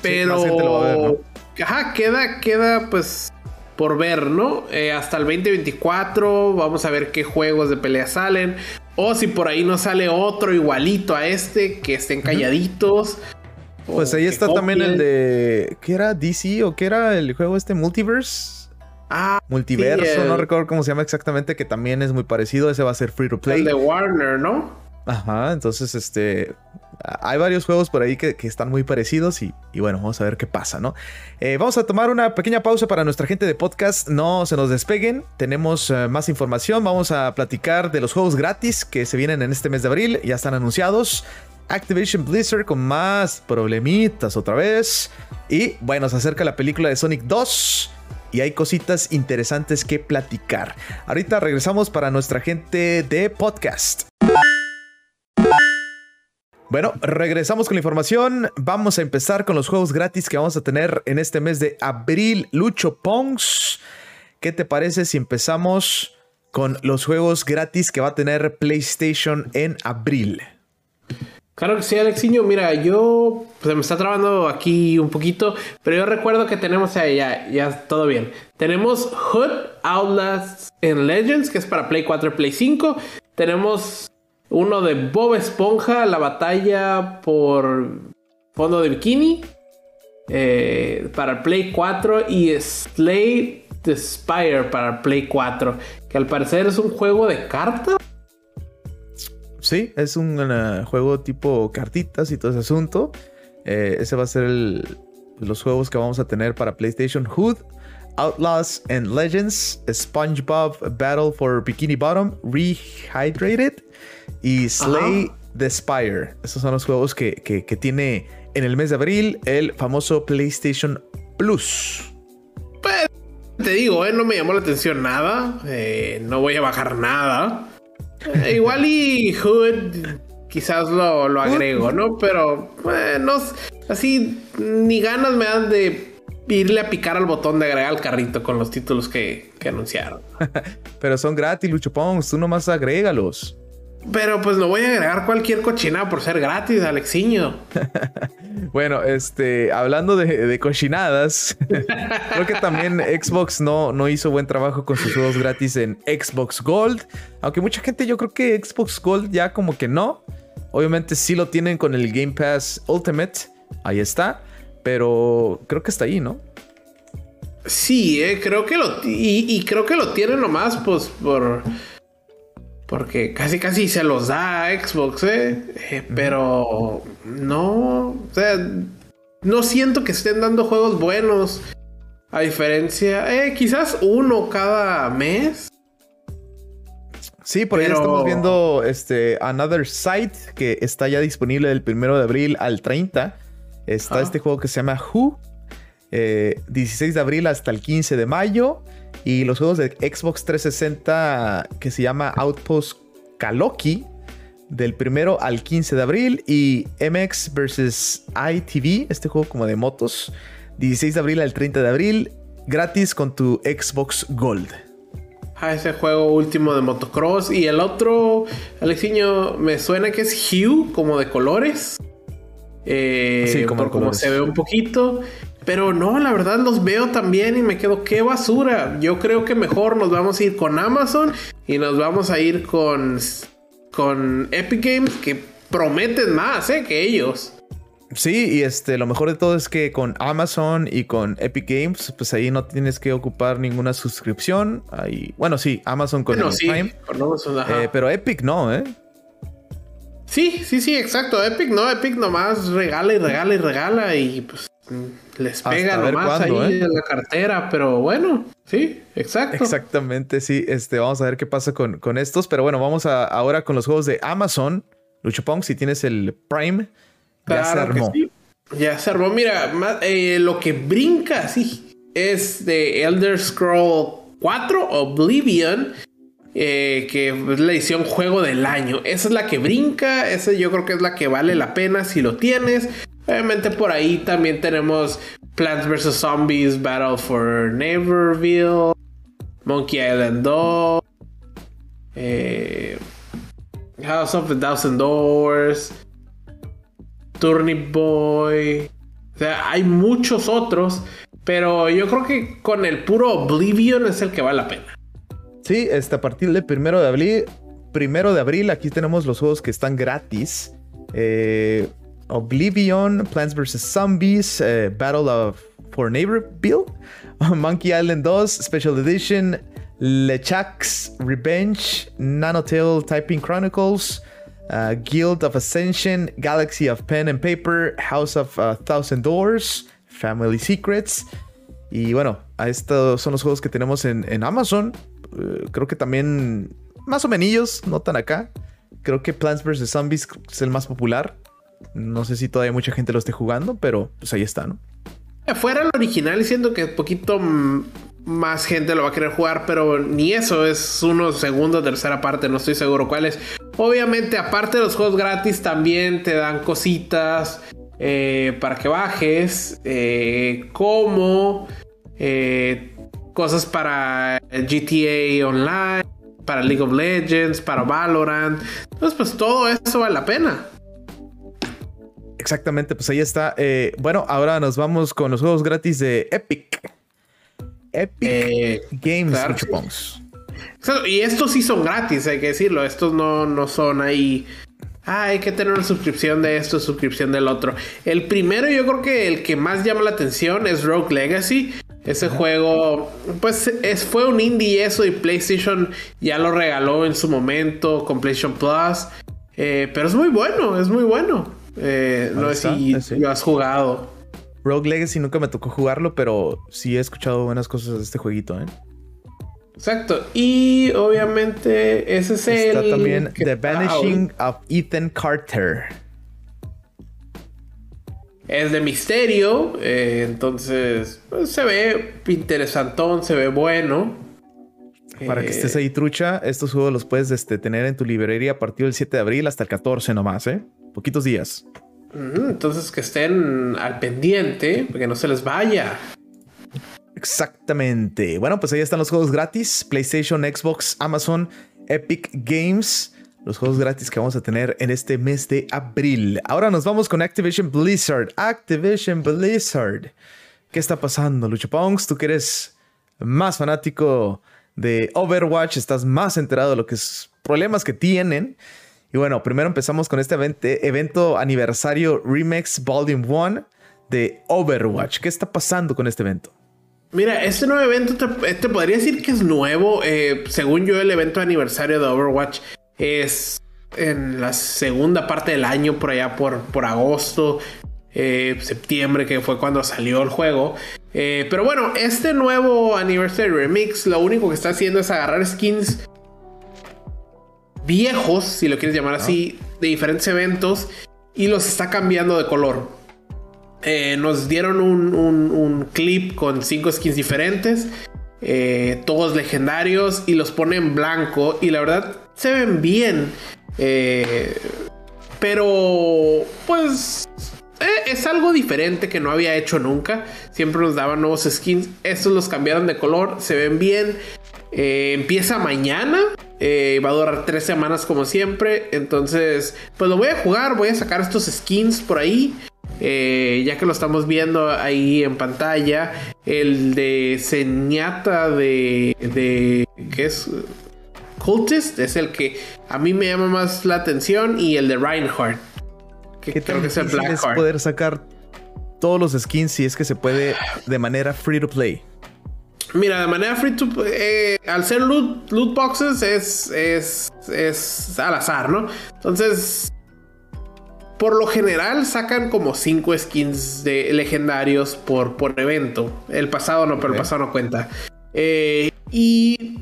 Pero, ajá, queda, queda pues por ver, ¿no? Eh, hasta el 2024 vamos a ver qué juegos de pelea salen. O si por ahí no sale otro igualito a este, que estén calladitos. Pues ahí está también el de. ¿Qué era? DC o qué era el juego este Multiverse? Ah, Multiverso, no recuerdo cómo se llama exactamente, que también es muy parecido. Ese va a ser free to play. El de Warner, ¿no? Ajá, entonces este. hay varios juegos por ahí que, están muy parecidos y, bueno, vamos a ver qué pasa, ¿no? Eh, vamos a tomar una pequeña pausa para nuestra gente de podcast. No se nos despeguen, tenemos eh, más información. Vamos a platicar de los juegos gratis que se vienen en este mes de abril, ya están anunciados. Activision Blizzard con más problemitas otra vez. Y bueno, se acerca la película de Sonic 2 y hay cositas interesantes que platicar. Ahorita regresamos para nuestra gente de podcast. Bueno, regresamos con la información. Vamos a empezar con los juegos gratis que vamos a tener en este mes de abril. Lucho Pongs, ¿qué te parece si empezamos con los juegos gratis que va a tener PlayStation en abril? Claro que sí, Alexiño. Mira, yo pues, me está trabando aquí un poquito, pero yo recuerdo que tenemos ya, ya, ya todo bien. Tenemos Hood, Outlast and Legends, que es para Play 4 y Play 5. Tenemos uno de Bob Esponja, la batalla por fondo de bikini. Eh, para Play 4 y Slay the Spire para Play 4. Que al parecer es un juego de cartas. Sí, es un uh, juego tipo cartitas y todo ese asunto. Eh, ese va a ser los juegos que vamos a tener para PlayStation Hood, Outlaws and Legends, SpongeBob Battle for Bikini Bottom, Rehydrated y Slay the Spire. Esos son los juegos que, tiene en el mes de abril el famoso PlayStation Plus. Pues, te digo, eh, no me llamó la atención nada. Eh, no voy a bajar nada. Eh, igual y Hood quizás lo, agrego, ¿no? Pero bueno, así ni ganas me dan de irle a picar al botón de agregar al carrito con los títulos que, anunciaron. Pero son gratis, Luchopons, tú nomás agrégalos. Pero pues no voy a agregar cualquier cochina por ser gratis, Alexiño. bueno, este, hablando de, cochinadas, creo que también Xbox no, no hizo buen trabajo con sus juegos gratis en Xbox Gold. Aunque mucha gente, yo creo que Xbox Gold ya como que no. Obviamente sí lo tienen con el Game Pass Ultimate. Ahí está. Pero creo que está ahí, ¿no? Sí, eh, creo que lo. Y, y creo que lo tienen nomás, pues, por porque casi casi se los da a Xbox, ¿eh? ¿eh? pero no, o sea, no siento que estén dando juegos buenos. A diferencia, eh, quizás uno cada mes. Sí, por ahí estamos viendo este Another Site que está ya disponible del primero de abril al 30. Está este juego que se llama Who. 16 eh, de abril hasta el 15 de mayo. Y los juegos de Xbox 360 que se llama Outpost Kaloki del primero al 15 de abril y MX vs ITV, este juego como de motos, 16 de abril al 30 de abril, gratis con tu Xbox Gold. Ah, ese juego último de motocross y el otro, Alexiño, me suena que es Hue, como de colores. Eh, sí, como, como se ve un poquito. Pero no, la verdad los veo también y me quedo, qué basura. Yo creo que mejor nos vamos a ir con Amazon y nos vamos a ir con, con Epic Games que prometen más ¿eh? que ellos. Sí, y este, lo mejor de todo es que con Amazon y con Epic Games, pues ahí no tienes que ocupar ninguna suscripción. Ahí, bueno, sí, Amazon con el Prime. Eh, pero Epic no, ¿eh? Sí, sí, sí, exacto. Epic no, Epic nomás regala y regala y regala y pues les pega nomás ahí ¿eh? en la cartera, pero bueno, sí, exacto. Exactamente, sí. Este, vamos a ver qué pasa con, con estos, pero bueno, vamos a, ahora con los juegos de Amazon. Luchopong, si tienes el Prime, ya se armó. Ya se armó. Mira, eh, lo que brinca, sí, es de Elder Scroll 4 Oblivion. Eh, que es la edición juego del año. Esa es la que brinca, esa yo creo que es la que vale la pena si lo tienes. Obviamente por ahí también tenemos Plants vs. Zombies Battle for Neighborville, Monkey Island 2, eh, House of the Thousand Doors, Turnip Boy. O sea, hay muchos otros, pero yo creo que con el puro Oblivion es el que vale la pena. Sí, este, a partir del primero de abril, primero de abril, aquí tenemos los juegos que están gratis. Eh, Oblivion, Plants vs. Zombies, uh, Battle of for Neighborville, Monkey Island 2 Special Edition, LeChuck's Revenge, Nanotale Typing Chronicles, uh, Guild of Ascension, Galaxy of Pen and Paper, House of a Thousand Doors, Family Secrets. Y bueno, estos son los juegos que tenemos en, Amazon. Eh, creo que también más o menos, no tan acá. Creo que Plants vs. Zombies es el más popular. No sé si todavía mucha gente lo esté jugando, pero pues ahí está, ¿no? Fuera el original, siento que poquito más gente lo va a querer jugar, pero ni eso es uno, segundo, tercera parte, no estoy seguro cuál es. Obviamente, aparte de los juegos gratis, también te dan cositas eh, para que bajes, eh, como eh, cosas para GTA Online, para League of Legends, para Valorant. Entonces, pues todo eso vale la pena. Exactamente, pues ahí está. Eh, bueno, ahora nos vamos con los juegos gratis de Epic. Epic eh, Games Y estos sí son gratis, hay que decirlo. Estos no, no son ahí. Ah, hay que tener una suscripción de esto, suscripción del otro. El primero, yo creo que el que más llama la atención es Rogue Legacy. Ese juego, pues es, fue un indie eso y PlayStation ya lo regaló en su momento con PlayStation Plus. Eh, pero es muy bueno, es muy bueno. Eh, no sé si lo has jugado. Rogue Legacy nunca me tocó jugarlo, pero sí he escuchado buenas cosas de este jueguito, ¿eh? Exacto. Y obviamente ese es Está también The Vanishing of Ethan Carter. Es de misterio, eh, entonces pues, se ve interesantón, se ve bueno. Para que estés ahí trucha, estos juegos los puedes este, tener en tu librería a partir del 7 de abril hasta el 14 nomás, ¿eh? Poquitos días. Entonces que estén al pendiente, que no se les vaya. Exactamente. Bueno, pues ahí están los juegos gratis. PlayStation, Xbox, Amazon, Epic Games. Los juegos gratis que vamos a tener en este mes de abril. Ahora nos vamos con Activision Blizzard. Activision Blizzard. ¿Qué está pasando, Lucho Pongs? Tú que eres más fanático de Overwatch, estás más enterado de lo que es problemas que tienen. Y bueno, primero empezamos con este evento, aniversario Remix Volume 1 de Overwatch. ¿Qué está pasando con este evento? Mira, este nuevo evento te, podría decir que es nuevo. Eh, según yo, el evento aniversario de Overwatch es en la segunda parte del año, por allá por, por agosto, eh, septiembre, que fue cuando salió el juego. Eh, pero bueno, este nuevo Anniversary Remix lo único que está haciendo es agarrar skins viejos, si lo quieres llamar así, de diferentes eventos y los está cambiando de color. Eh, nos dieron un, clip con cinco skins diferentes, eh, todos legendarios, y los pone en blanco. Y la verdad, se ven bien. Eh, pero, pues, es algo diferente que no había hecho nunca. Siempre nos daban nuevos skins. Estos los cambiaron de color, se ven bien. Empieza mañana. Eh, va a durar tres semanas como siempre. Entonces, pues lo voy a jugar. Voy a sacar estos skins por ahí. Eh, ya que lo estamos viendo ahí en pantalla. El de Señata de. de ¿Qué es? Cultist es el que a mí me llama más la atención. Y el de Reinhardt. Que creo que es el Blackheart. poder sacar todos los skins si es que se puede de manera free to play. Mira, de manera free to eh, al ser loot, boxes es, es, es al azar, ¿no? Entonces, por lo general sacan como 5 skins de legendarios por, por evento. El pasado no, pero el pasado no cuenta. Eh, y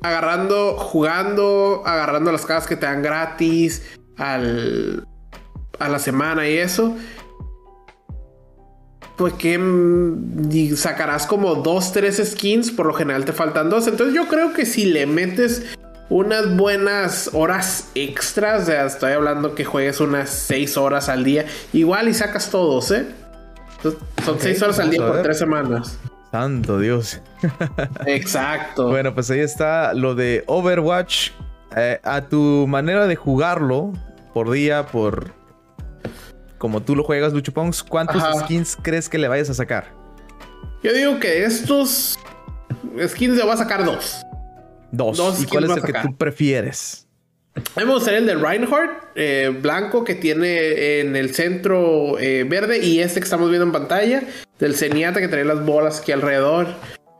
agarrando, jugando, agarrando las casas que te dan gratis al, a la semana y eso pues que sacarás como dos, tres skins, por lo general te faltan dos. Entonces yo creo que si le metes unas buenas horas extras, estoy hablando que juegues unas seis horas al día, igual y sacas todos, ¿eh? son seis horas al día por tres semanas. Santo Dios. Exacto. Bueno, pues ahí está lo de Overwatch. Eh, a tu manera de jugarlo por día, por como tú lo juegas, Lucho ¿cuántos skins crees que le vayas a sacar? Yo digo que estos skins le voy a sacar dos. Dos. ¿Y cuál es el que tú prefieres? A mí me gustaría el de Reinhardt, eh, blanco, que tiene en el centro eh, verde, y este que estamos viendo en pantalla, del Zenyatta, que trae las bolas aquí alrededor.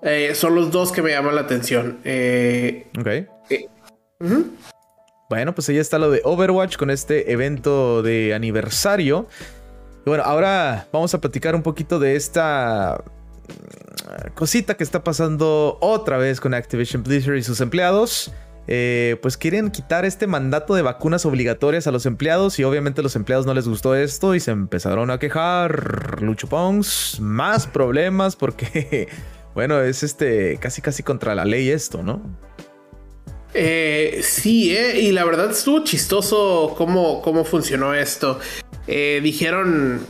Eh, son los dos que me llaman la atención. ok. Bueno, pues ahí está lo de Overwatch con este evento de aniversario. Y bueno, ahora vamos a platicar un poquito de esta mm, cosita que está pasando otra vez con Activision Blizzard y sus empleados. Eh, pues quieren quitar este mandato de vacunas obligatorias a los empleados y obviamente los empleados no les gustó esto y se empezaron a quejar, luchopongs, más problemas porque, bueno, es este casi casi contra la ley esto, ¿no? Eh, sí, eh, y la verdad estuvo chistoso cómo, cómo funcionó esto. Eh, dijeron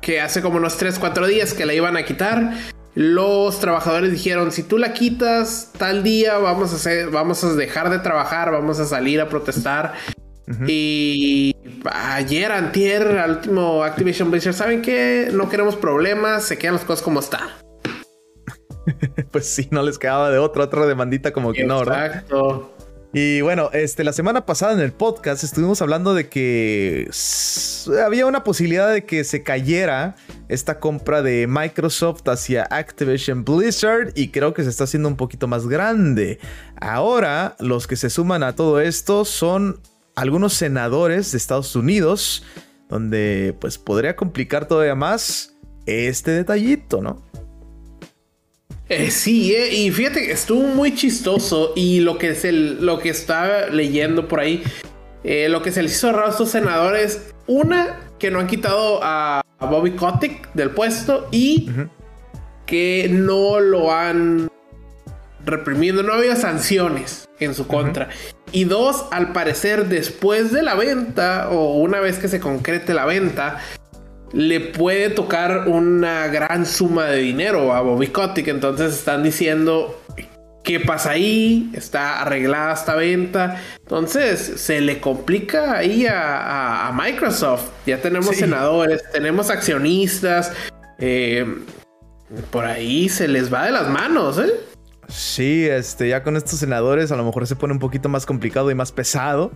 que hace como unos 3, 4 días que la iban a quitar. Los trabajadores dijeron, si tú la quitas tal día, vamos a, hacer, vamos a dejar de trabajar, vamos a salir a protestar. Y ayer, antier, al último Activision Blizzard, ¿saben qué? No queremos problemas, se quedan las cosas como están. pues sí, no les quedaba de otra, otra demandita como que no, ¿verdad? Exacto. Y bueno, este, la semana pasada en el podcast estuvimos hablando de que había una posibilidad de que se cayera esta compra de Microsoft hacia Activision Blizzard y creo que se está haciendo un poquito más grande. Ahora, los que se suman a todo esto son algunos senadores de Estados Unidos, donde pues podría complicar todavía más este detallito, ¿no? Eh, sí, eh, y fíjate que estuvo muy chistoso y lo que, se, lo que estaba leyendo por ahí, eh, lo que se les hizo raro a estos senadores, una, que no han quitado a, Bobby Kotick del puesto y que no lo han reprimido, no había sanciones en su contra. Y dos, al parecer después de la venta o una vez que se concrete la venta, le puede tocar una gran suma de dinero a Bobby Kotick. Entonces están diciendo qué pasa ahí, está arreglada esta venta. Entonces se le complica ahí a, Microsoft. Ya tenemos senadores, tenemos accionistas. Eh, por ahí se les va de las manos, ¿eh? Sí, este, ya con estos senadores a lo mejor se pone un poquito más complicado y más pesado.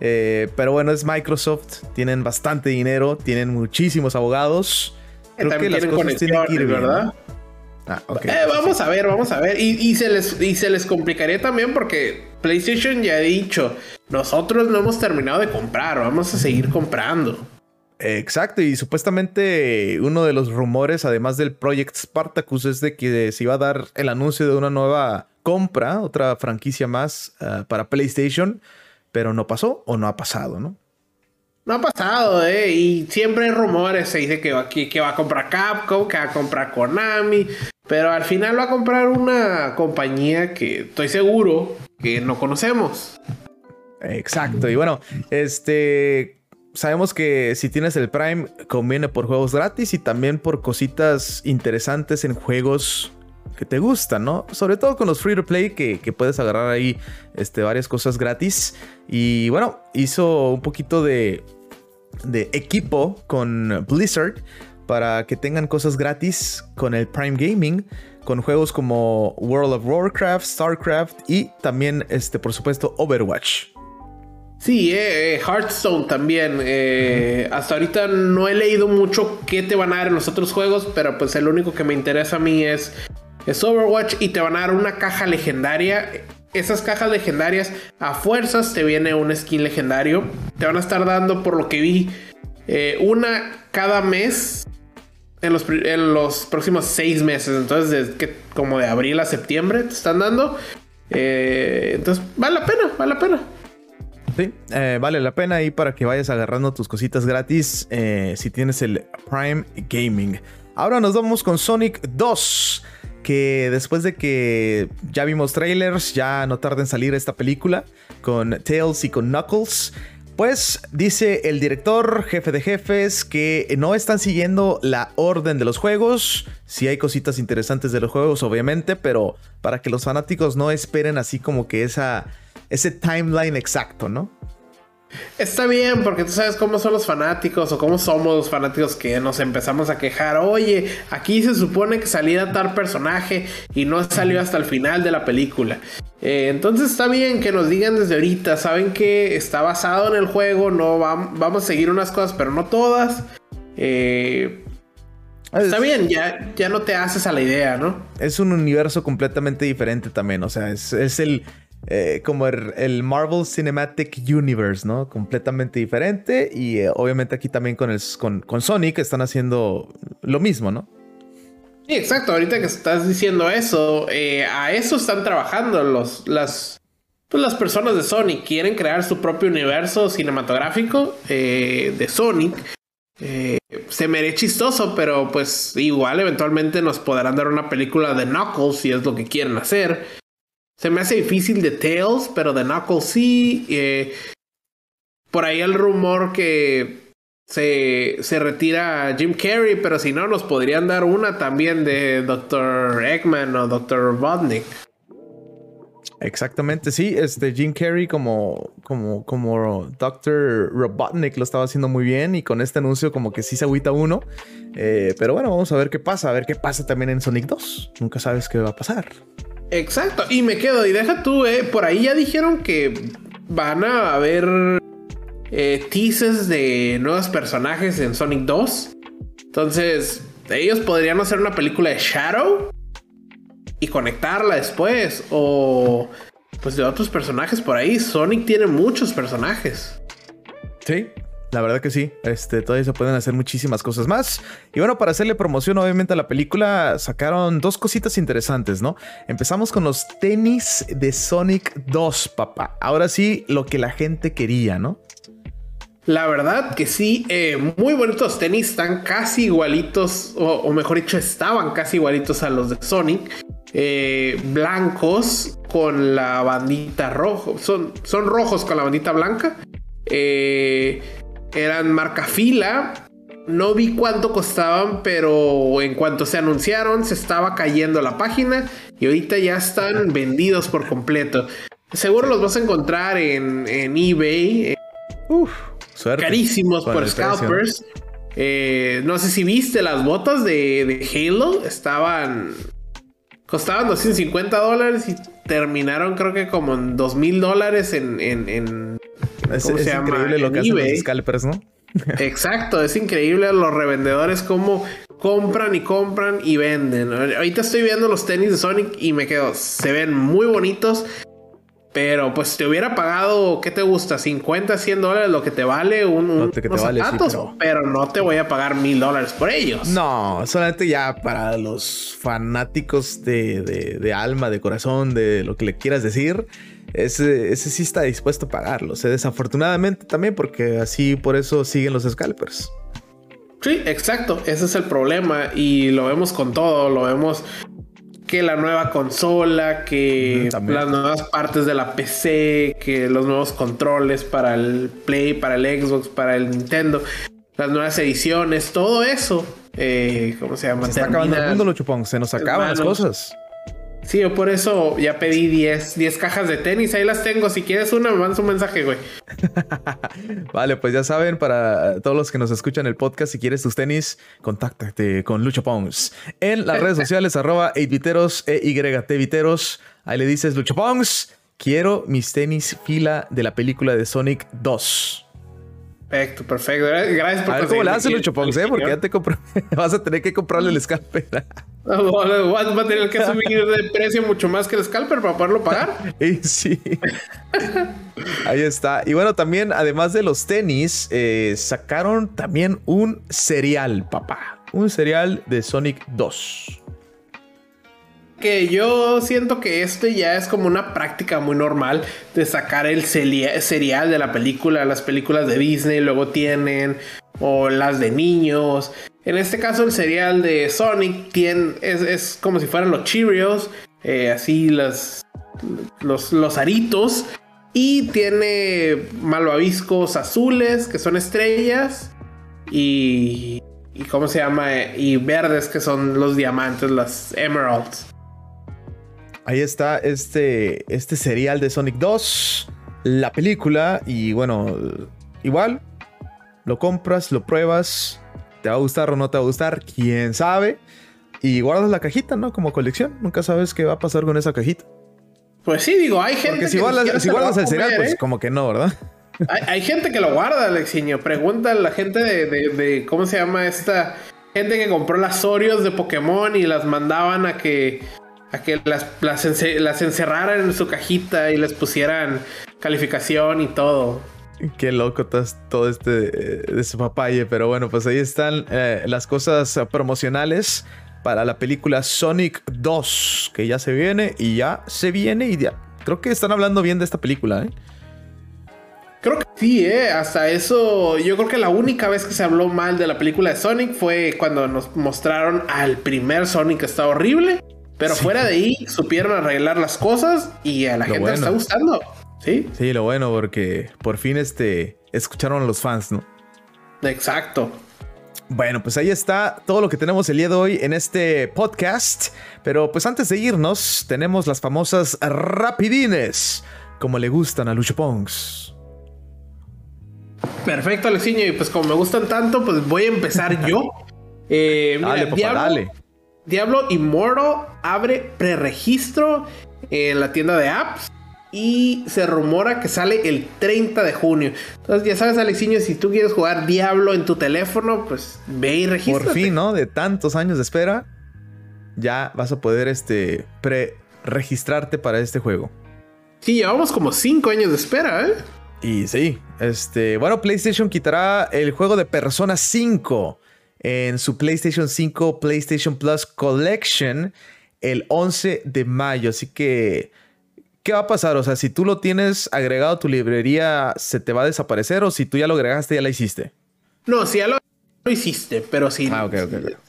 Eh, pero bueno, es Microsoft, tienen bastante dinero, tienen muchísimos abogados. Creo que las cosas tienen que ir ¿verdad? Ah, eh, vamos a ver, vamos a ver. Y, se les, y se les complicaría también porque PlayStation ya ha dicho, nosotros no hemos terminado de comprar, vamos a seguir comprando. Exacto, y supuestamente uno de los rumores, además del Project Spartacus, es de que se iba a dar el anuncio de una nueva compra, otra franquicia más ah, para PlayStation, pero no pasó o no ha pasado, ¿no? No ha pasado, ¿eh? Y siempre hay rumores, se dice que va, que, va a comprar Capcom, que va a comprar Konami, pero al final va a comprar una compañía que estoy seguro que no conocemos. Exacto, y bueno, este sabemos que si tienes el Prime, conviene por juegos gratis y también por cositas interesantes en juegos que te gustan, ¿no? Sobre todo con los free to play que, puedes agarrar ahí este, varias cosas gratis. Y bueno, hizo un poquito de, de equipo con Blizzard para que tengan cosas gratis con el Prime Gaming, con juegos como World of Warcraft, StarCraft y también, este, por supuesto, Overwatch. Sí, eh, eh, Hearthstone también. Eh, hasta ahorita no he leído mucho qué te van a dar en los otros juegos, pero pues el único que me interesa a mí es, es Overwatch y te van a dar una caja legendaria. Esas cajas legendarias a fuerzas te viene un skin legendario. Te van a estar dando, por lo que vi, una cada mes en los, próximos seis meses. Entonces, que, como de abril a septiembre te están dando. entonces, vale la pena, vale la pena. Sí, eh, vale la pena ahí para que vayas agarrando tus cositas gratis eh, si tienes el Prime Gaming. Ahora nos vamos con Sonic 2. Que después de que ya vimos trailers, ya no tarda en salir esta película con Tails y con Knuckles. Pues dice el director, jefe de jefes, que no están siguiendo la orden de los juegos. Sí hay cositas interesantes de los juegos, obviamente, pero para que los fanáticos no esperen así como que esa ese timeline exacto, ¿no? Está bien, porque tú sabes cómo son los fanáticos o cómo somos los fanáticos que nos empezamos a quejar. Oye, aquí se supone que salía tal personaje y no salió hasta el final de la película. Eh, entonces está bien que nos digan desde ahorita, saben que está basado en el juego, no vamos a seguir unas cosas, pero no todas. Eh, está bien, ya, ya no te haces a la idea, ¿no? Es un universo completamente diferente también, o sea, es el eh, como el, Marvel Cinematic Universe, ¿no? Completamente diferente. Y eh, obviamente aquí también con, el, con, con, Sonic están haciendo lo mismo, ¿no? Sí, exacto. Ahorita que estás diciendo eso, eh, a eso están trabajando los, las, pues las personas de Sonic. Quieren crear su propio universo cinematográfico de Sonic. se me haré chistoso, pero pues igual eventualmente nos podrán dar una película de Knuckles si es lo que quieren hacer. Se me hace difícil de Tails, pero de Knuckles sí. Eh, por ahí el rumor que se, se, retira Jim Carrey, pero si no, nos podrían dar una también de Dr. Eggman o Dr. Robotnik. Exactamente, sí. Este Jim Carrey como, como, como Dr. Robotnik lo estaba haciendo muy bien y con este anuncio como que sí se agüita uno. Eh, pero bueno, vamos a ver qué pasa, a ver qué pasa también en Sonic 2. Nunca sabes qué va a pasar. Exacto, y me quedo, y deja tú, eh, por ahí ya dijeron que van a haber eh, teases de nuevos personajes en Sonic 2. Entonces, ellos podrían hacer una película de Shadow y conectarla después, o pues de otros personajes por ahí. Sonic tiene muchos personajes. Sí, la verdad que sí, este, todavía se pueden hacer muchísimas cosas más. Y bueno, para hacerle promoción obviamente a la película, sacaron dos cositas interesantes, ¿no? Empezamos con los tenis de Sonic 2, papá. Ahora sí, lo que la gente quería, ¿no? La verdad que sí, eh, muy bonitos tenis, están casi igualitos, o, mejor dicho, estaban casi igualitos a los de Sonic. Eh, blancos con la bandita roja, son, son rojos con la bandita blanca. Eh, eran marca fila. No vi cuánto costaban, pero en cuanto se anunciaron, se estaba cayendo la página y ahorita ya están vendidos por completo. Seguro los vas a encontrar en, eBay. Uf, carísimos por scalpers. Eh, ¿no? sé si viste las botas de, Halo. Estaban. Costaban 250 dólares y terminaron, creo que como en 2000 dólares en, en es, increíble lo que hacen los scalpers, ¿no? Exacto, es increíble los revendedores cómo compran y compran y venden. Ahorita estoy viendo los tenis de Sonic y me quedo, se ven muy bonitos. Pero pues te hubiera pagado, ¿qué te gusta? 50, 100 dólares lo que te vale un, unos zapatos, pero... no te voy a pagar mil dólares por ellos. No, solamente ya para los fanáticos de, de alma, de corazón, de lo que le quieras decir ese, ese sí está dispuesto a pagarlo. desafortunadamente también porque así por eso siguen los scalpers. Sí, exacto. Ese es el problema y lo vemos con todo. Lo vemos que la nueva consola, que las nuevas partes de la PC, que los nuevos controles para el Play, para el Xbox, para el Nintendo, las nuevas ediciones, todo eso. Eh, ¿Cómo se llama? Se está acabando el mundo, lo chupón. Se nos acaban las cosas. Sí, yo por eso ya pedí 10, 10 cajas de tenis. Ahí las tengo. Si quieres una, me mandas un mensaje, güey. vale, pues ya saben, para todos los que nos escuchan el podcast, si quieres tus tenis, contáctate con Lucho Pongs. En las redes sociales, arroba 8viteros, EYT Ahí le dices, Lucho Pongs, quiero mis tenis fila de la película de Sonic 2. Perfecto, perfecto. Gracias por A ver cómo le hace Lucho Pongs, ¿eh? Porque ya te vas a tener que comprarle el scalper. Va a tener que subir de precio mucho más que el scalper para poderlo pagar. sí. Ahí está. Y bueno, también, además de los tenis, eh, sacaron también un cereal, papá. Un cereal de Sonic 2. Que yo siento que esto ya es como una práctica muy normal de sacar el cereal de la película, las películas de Disney, luego tienen, o las de niños. En este caso, el cereal de Sonic tiene, es, como si fueran los Cheerios, eh, así los, los aritos. Y tiene malvaviscos azules, que son estrellas. Y, y. ¿Cómo se llama? Y verdes, que son los diamantes, las emeralds. Ahí está este, este cereal de Sonic 2, la película. Y bueno, igual, lo compras, lo pruebas ¿Te va a gustar o no te va a gustar? ¿Quién sabe? Y guardas la cajita, ¿no? Como colección. Nunca sabes qué va a pasar con esa cajita. Pues sí, digo, hay gente Porque si guardas, si guardas el cereal, pues ¿eh? como que no, ¿verdad? Hay, gente que lo guarda, Alexiño. Pregunta a la gente de, ¿Cómo se llama esta? Gente que compró las Oreos de Pokémon y las mandaban a que a que las, las, las encerraran en su cajita y les pusieran calificación y todo. Qué loco todo este eh, de su papaye, pero bueno, pues ahí están eh, las cosas promocionales para la película Sonic 2, que ya se viene y ya se viene y ya. Creo que están hablando bien de esta película, ¿eh? Creo que sí, ¿eh? Hasta eso, yo creo que la única vez que se habló mal de la película de Sonic fue cuando nos mostraron al primer Sonic que está horrible. Pero fuera de ahí, supieron arreglar las cosas y a la gente le está gustando. Sí. Sí, lo bueno, porque por fin este, escucharon a los fans, ¿no? Exacto. Bueno, pues ahí está todo lo que tenemos el día de hoy en este podcast. Pero pues antes de irnos, tenemos las famosas rapidines, como le gustan a Lucho Pongs. Perfecto, Alexiño. Y pues como me gustan tanto, pues voy a empezar yo. Eh, dale, Diablo, dale. Diablo Immortal abre preregistro en la tienda de apps y se rumora que sale el 30 de junio. Entonces, ya sabes, Alexiño, si tú quieres jugar Diablo en tu teléfono, pues ve y registra. Por fin, ¿no? De tantos años de espera, ya vas a poder este pre-registrarte para este juego. Sí, llevamos como 5 años de espera, ¿eh? Y sí, este, bueno, PlayStation quitará el juego de Persona 5 en su PlayStation 5 PlayStation Plus Collection el 11 de mayo, así que ¿qué va a pasar? O sea, si tú lo tienes agregado a tu librería, ¿se te va a desaparecer? ¿O si tú ya lo agregaste, ya la hiciste? No, si ya lo, hiciste, pero si, ah,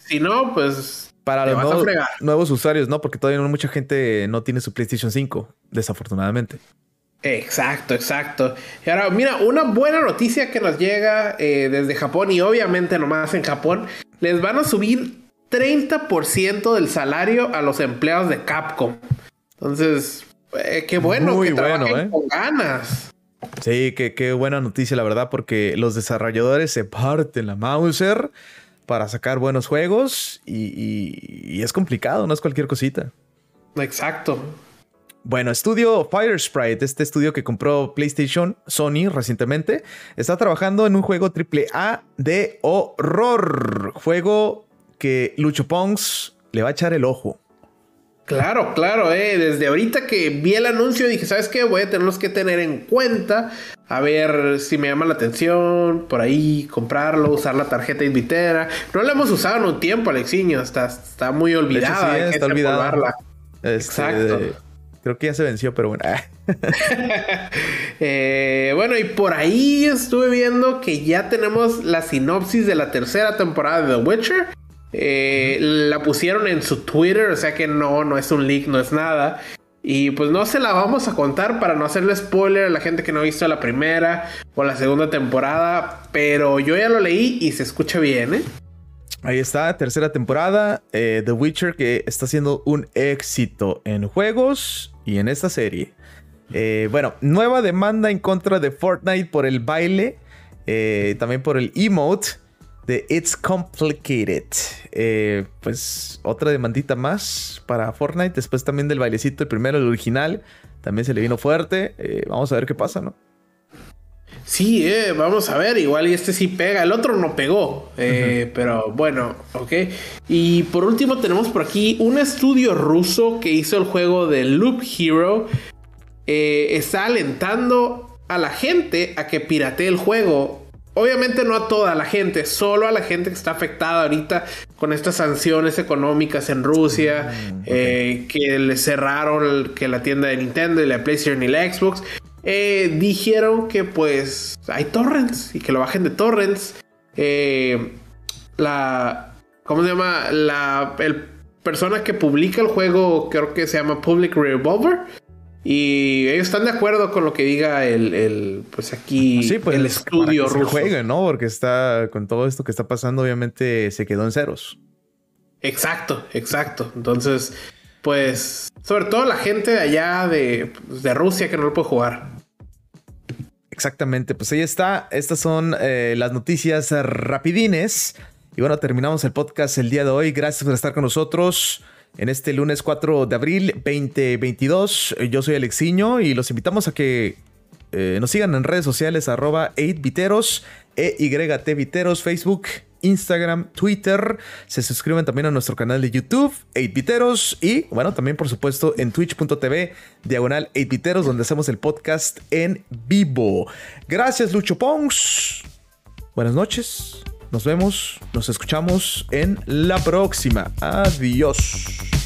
si no, pues... Para los nuevos, nuevos, usuarios, ¿no? Porque todavía mucha gente no tiene su PlayStation 5, desafortunadamente. Exacto, exacto. Y ahora, mira, una buena noticia que nos llega eh, desde Japón y obviamente nomás en Japón, les van a subir 30% del salario a los empleados de Capcom. Entonces, eh, qué bueno Muy que bueno, eh. con ganas. Sí, qué, buena noticia, la verdad, porque los desarrolladores se parten la Mauser para sacar buenos juegos y, es complicado, no es cualquier cosita. Exacto. Bueno, estudio Fire Sprite, este estudio que compró PlayStation Sony recientemente, está trabajando en un juego AAA de horror. Juego que Lucho Pongs le va a echar el ojo. Claro, claro, eh. desde ahorita que vi el anuncio dije, ¿sabes qué? Voy a tenerlos que tener en cuenta, a ver si me llama la atención, por ahí comprarlo, usar la tarjeta invitera. No la hemos usado en un tiempo, Alexiño, está, está muy olvidada. está olvidada. Este, Exacto. Creo que ya se venció, pero bueno. Eh, bueno, y por ahí estuve viendo que ya tenemos la sinopsis de la tercera temporada de The Witcher. Eh, la pusieron en su Twitter, o sea que no, no es un leak, no es nada. Y pues no se la vamos a contar para no hacerle spoiler a la gente que no ha visto la primera o la segunda temporada, pero yo ya lo leí y se escucha bien, ¿eh? Ahí está, tercera temporada, eh, The Witcher que está siendo un éxito en juegos y en esta serie. Eh, bueno, nueva demanda en contra de Fortnite por el baile, también por el emote de It's Complicated. Eh, pues otra demandita más para Fortnite. Después también del bailecito, el primero, el original. También se le vino fuerte. Eh, vamos a ver qué pasa, ¿no? Sí, eh, vamos a ver. Igual y este sí pega. El otro no pegó. Pero bueno, ok. Y por último tenemos por aquí un estudio ruso que hizo el juego de Loop Hero. está alentando a la gente a que piratee el juego Obviamente no a toda la gente, solo a la gente que está afectada ahorita con estas sanciones económicas en Rusia, mm, eh, que le cerraron que la tienda de Nintendo y la PlayStation y la Xbox. Eh, dijeron que pues hay torrents y que lo bajen de torrents. Eh, la... ¿Cómo se llama? La el persona que publica el juego creo que se llama Public Revolver. Y ellos están de acuerdo con lo que diga el, pues aquí, pues, el estudio ruso. juegue, ¿no? Porque está, con todo esto que está pasando, obviamente se quedó en ceros. Exacto, exacto. Entonces, pues, sobre todo la gente de allá de, de Rusia que no lo puede jugar. Exactamente, pues ahí está. Estas son eh, las noticias rapidines. Y bueno, terminamos el podcast el día de hoy. Gracias por estar con nosotros en este lunes 4 de abril 2022. Yo soy Alexiño y los invitamos a que eh, nos sigan en redes sociales arroba 8viteros, EYT Viteros, Facebook, Instagram, Twitter. Se suscriben también a nuestro canal de YouTube, 8 Y bueno, también por supuesto en twitch.tv, diagonal 8 donde hacemos el podcast en vivo. Gracias, Lucho Pons. Buenas noches. Nos vemos, nos escuchamos en la próxima. Adiós.